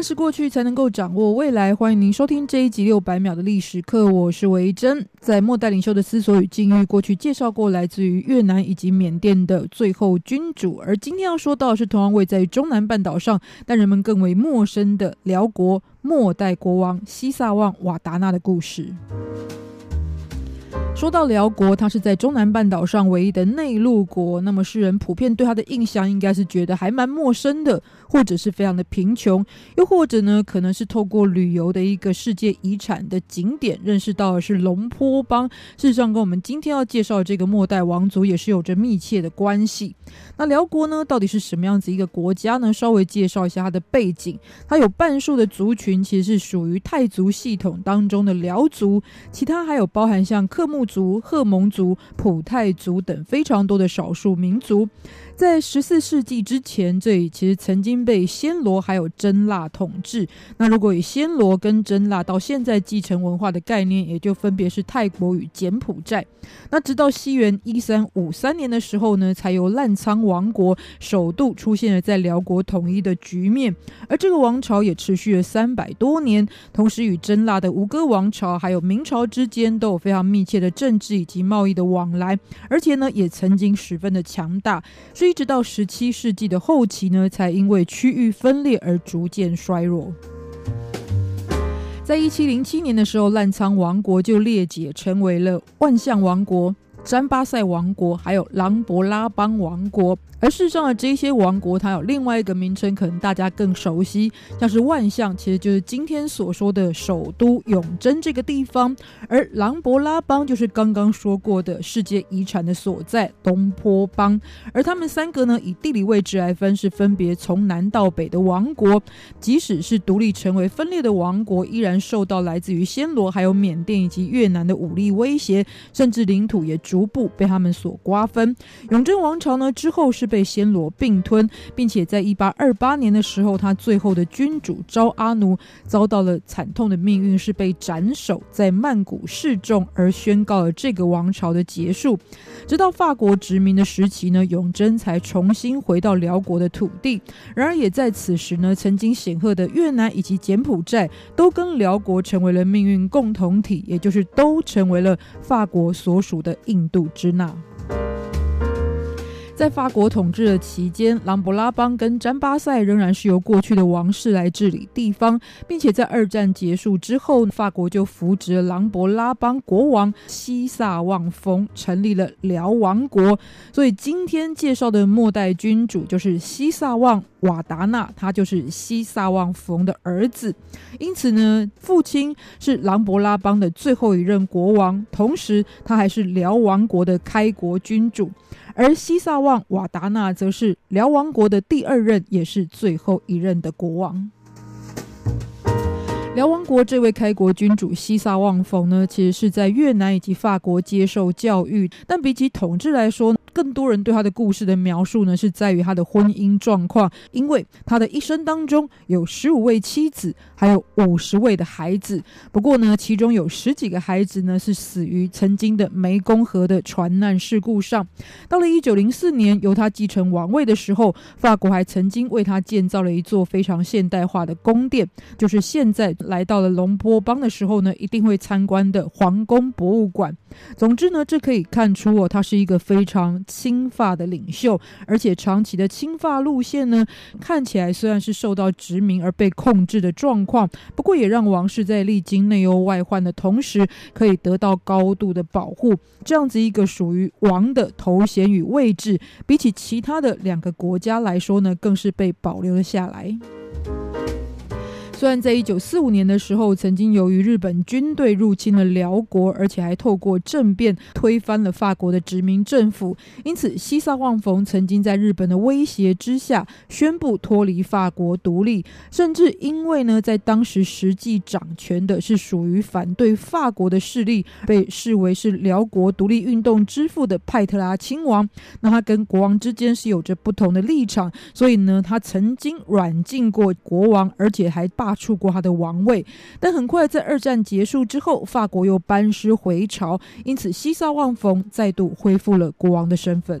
认识过去，才能够掌握未来。欢迎您收听这一集六百秒的历史课，我是维珍。在末代领袖的思索与境遇，过去介绍过来自于越南以及缅甸的最后君主，而今天要说到的是同样位在中南半岛上，但人们更为陌生的辽国末代国王西萨旺瓦达纳的故事。说到辽国，它是在中南半岛上唯一的内陆国。那么世人普遍对它的印象，应该是觉得还蛮陌生的，或者是非常的贫穷，又或者呢，可能是透过旅游的一个世界遗产的景点，认识到的是龙坡邦。事实上，跟我们今天要介绍的这个末代王族也是有着密切的关系。那辽国呢，到底是什么样子一个国家呢？稍微介绍一下它的背景。它有半数的族群其实是属于泰族系统当中的辽族，其他还有包含像克木族、赫蒙族、普泰族等非常多的少数民族。在十四世纪之前，这里其实曾经被暹罗还有真腊统治。那如果以暹罗跟真腊到现在继承文化的概念，也就分别是泰国与柬埔寨。那直到西元一三五三年的时候呢，才由澜沧王国首度出现了在辽国统一的局面。而这个王朝也持续了三百多年，同时与真腊的吴哥王朝还有明朝之间都有非常密切的政治以及贸易的往来，而且呢，也曾经十分的强大。所以一直到十七世纪的后期呢，才因为区域分裂而逐渐衰弱。在一七零七年的时候，澜沧王国就裂解成为了万象王国、詹巴赛王国，还有琅勃拉邦王国。而事实上的这些王国，它有另外一个名称，可能大家更熟悉，像是万象，其实就是今天所说的首都永贞这个地方；而琅勃拉邦就是刚刚说过的世界遗产的所在东坡邦。而他们三个呢，以地理位置来分，是分别从南到北的王国。即使是独立成为分裂的王国，依然受到来自于暹罗、还有缅甸以及越南的武力威胁，甚至领土也逐步被他们所瓜分。永贞王朝呢，之后是被暹罗并吞，并且在一八二八年的时候，他最后的君主昭阿奴遭到了惨痛的命运，是被斩首在曼谷示众，而宣告了这个王朝的结束。直到法国殖民的时期呢，永贞才重新回到辽国的土地。然而，也在此时呢，曾经显赫的越南以及柬埔寨都跟辽国成为了命运共同体，也就是都成为了法国所属的印印度支那。在法国统治的期间，琅勃拉邦跟詹巴塞仍然是由过去的王室来治理地方，并且在二战结束之后，法国就扶植了琅勃拉邦国王西萨旺冯，成立了寮王国。所以今天介绍的末代君主就是西萨旺瓦达纳，他就是西萨旺冯的儿子。因此呢，父亲是琅勃拉邦的最后一任国王，同时他还是寮王国的开国君主。而西萨旺瓦达纳则是辽王国的第二任，也是最后一任的国王。辽王国这位开国君主西萨旺冯呢，其实是在越南以及法国接受教育，但比起统治来说，更多人对他的故事的描述呢，是在于他的婚姻状况，因为他的一生当中有十五位妻子，还有五十位的孩子。不过呢，其中有十几个孩子呢是死于曾经的湄公河的船难事故上。到了一九零四年，由他继承王位的时候，法国还曾经为他建造了一座非常现代化的宫殿，就是现在来到了龙坡邦的时候呢，一定会参观的皇宫博物馆。总之呢，这可以看出哦，他是一个非常。亲法的领袖，而且长期的亲法路线呢，看起来虽然是受到殖民而被控制的状况，不过也让王室在历经内忧外患的同时，可以得到高度的保护。这样子一个属于王的头衔与位置，比起其他的两个国家来说呢，更是被保留了下来。虽然在一九四五年的时候，曾经由于日本军队入侵了辽国，而且还透过政变推翻了法国的殖民政府，因此西萨旺冯曾经在日本的威胁之下宣布脱离法国独立，甚至因为呢，在当时实际掌权的是属于反对法国的势力，被视为是辽国独立运动之父的派特拉亲王，那他跟国王之间是有着不同的立场，所以呢，他曾经软禁过国王，而且还罢他出过他的王位。但很快在二战结束之后，法国又班师回朝，因此西萨旺冯再度恢复了国王的身份。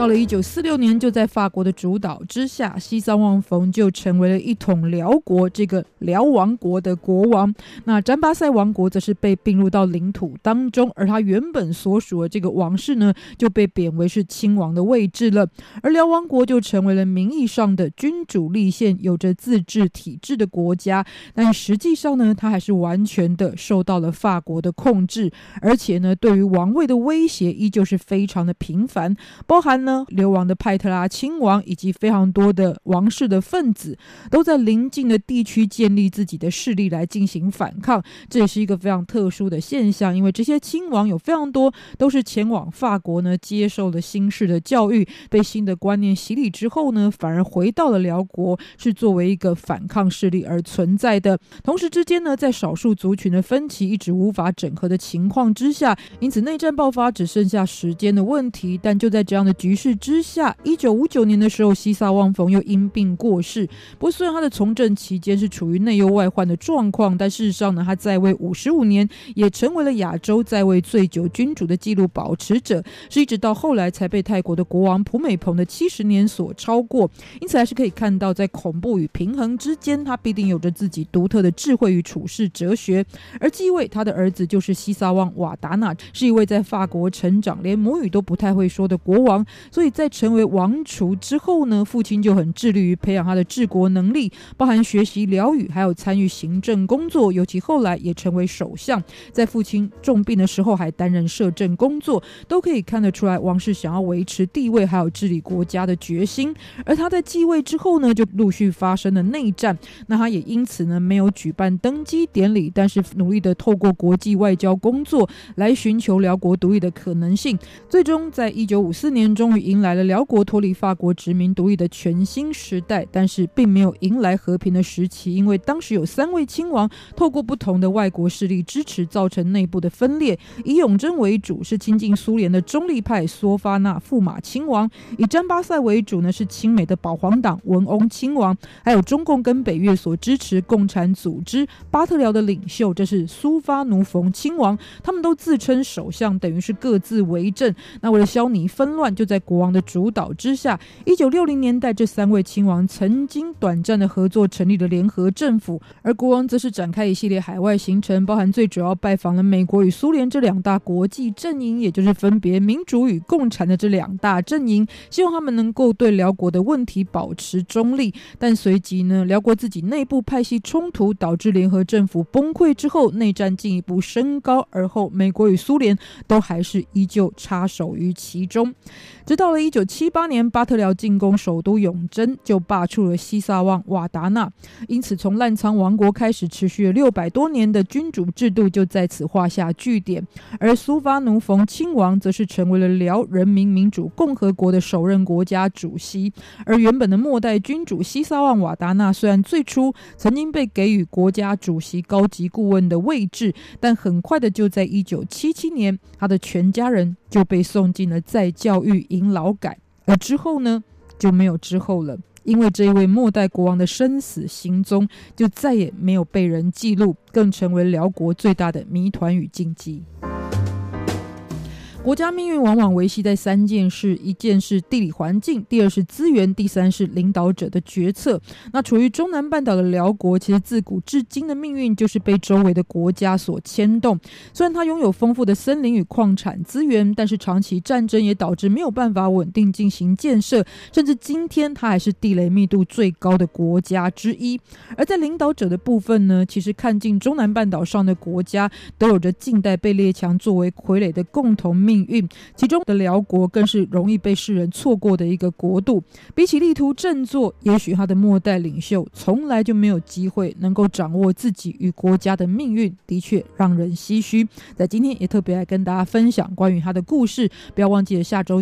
到了一九四六年，就在法国的主导之下，西萨旺冯就成为了一统辽国这个辽王国的国王。那詹巴塞王国则是被并入到领土当中，而他原本所属的这个王室呢，就被贬为是亲王的位置了。而辽王国就成为了名义上的君主立宪、有着自治体制的国家，但实际上呢，他还是完全的受到了法国的控制，而且呢，对于王位的威胁依旧是非常的频繁，包含呢。流亡的派特拉亲王以及非常多的王室的分子，都在邻近的地区建立自己的势力来进行反抗。这也是一个非常特殊的现象，因为这些亲王有非常多都是前往法国呢，接受了新式的教育，被新的观念洗礼之后呢，反而回到了辽国，是作为一个反抗势力而存在的。同时之间呢，在少数族群的分歧一直无法整合的情况之下，因此内战爆发只剩下时间的问题。但就在这样的局势。之下，一九五九年的时候，西萨旺冯又因病过世。不过，虽然他的从政期间是处于内忧外患的状况，但事实上呢，他在位五十五年，也成为了亚洲在位最久君主的纪录保持者，是一直到后来才被泰国的国王普美蓬的七十年所超过。因此，还是可以看到，在恐怖与平衡之间，他必定有着自己独特的智慧与处世哲学。而继位他的儿子就是西萨旺瓦达纳，是一位在法国成长，连母语都不太会说的国王。所以在成为王储之后呢，父亲就很致力于培养他的治国能力，包含学习辽语，还有参与行政工作。尤其后来也成为首相，在父亲重病的时候还担任摄政工作，都可以看得出来王室想要维持地位还有治理国家的决心。而他在继位之后呢，就陆续发生了内战，那他也因此呢没有举办登基典礼，但是努力的透过国际外交工作来寻求辽国独立的可能性。最终在一九五四年中终于。迎来了辽国脱离法国殖民独立的全新时代，但是并没有迎来和平的时期，因为当时有三位亲王透过不同的外国势力支持，造成内部的分裂。以永贞为主是亲近苏联的中立派梭发纳驸马亲王；以詹巴塞为主呢是亲美的保皇党文翁亲王；还有中共跟北越所支持共产组织巴特辽的领袖，这是苏发奴冯亲王。他们都自称首相，等于是各自为政。那为了消弭纷乱，就在国王的主导之下，一九六零年代，这三位亲王曾经短暂的合作，成立了联合政府。而国王则是展开一系列海外行程，包含最主要拜访了美国与苏联这两大国际阵营，也就是分别民主与共产的这两大阵营，希望他们能够对辽国的问题保持中立。但随即呢，辽国自己内部派系冲突，导致联合政府崩溃之后，内战进一步升高。而后，美国与苏联都还是依旧插手于其中。直到了一九七八年，巴特辽进攻首都永贞，就罢黜了西萨旺瓦达纳。因此，从澜沧王国开始，持续了六百多年的君主制度就在此画下句点。而苏发奴冯亲王则是成为了辽人民民主共和国的首任国家主席。而原本的末代君主西萨旺瓦达纳，虽然最初曾经被给予国家主席高级顾问的位置，但很快的就在一九七七年，他的全家人就被送进了再教育营。劳改，而之后呢，就没有之后了，因为这一位末代国王的生死行踪就再也没有被人记录，更成为辽国最大的谜团与禁忌。国家命运往往维系在三件事：一件是地理环境，第二是资源，第三是领导者的决策。那处于中南半岛的辽国，其实自古至今的命运就是被周围的国家所牵动。虽然它拥有丰富的森林与矿产资源，但是长期战争也导致没有办法稳定进行建设，甚至今天它还是地雷密度最高的国家之一。而在领导者的部分呢，其实看尽中南半岛上的国家都有着近代被列强作为傀儡的共同命。命运。其中的辽国更是容易被世人错过的一个国度。比起力图振作，也许他的末代领袖从来就没有机会能够掌握自己与国家的命运，的确让人唏嘘。在今天也特别来跟大家分享关于他的故事，不要忘记了下周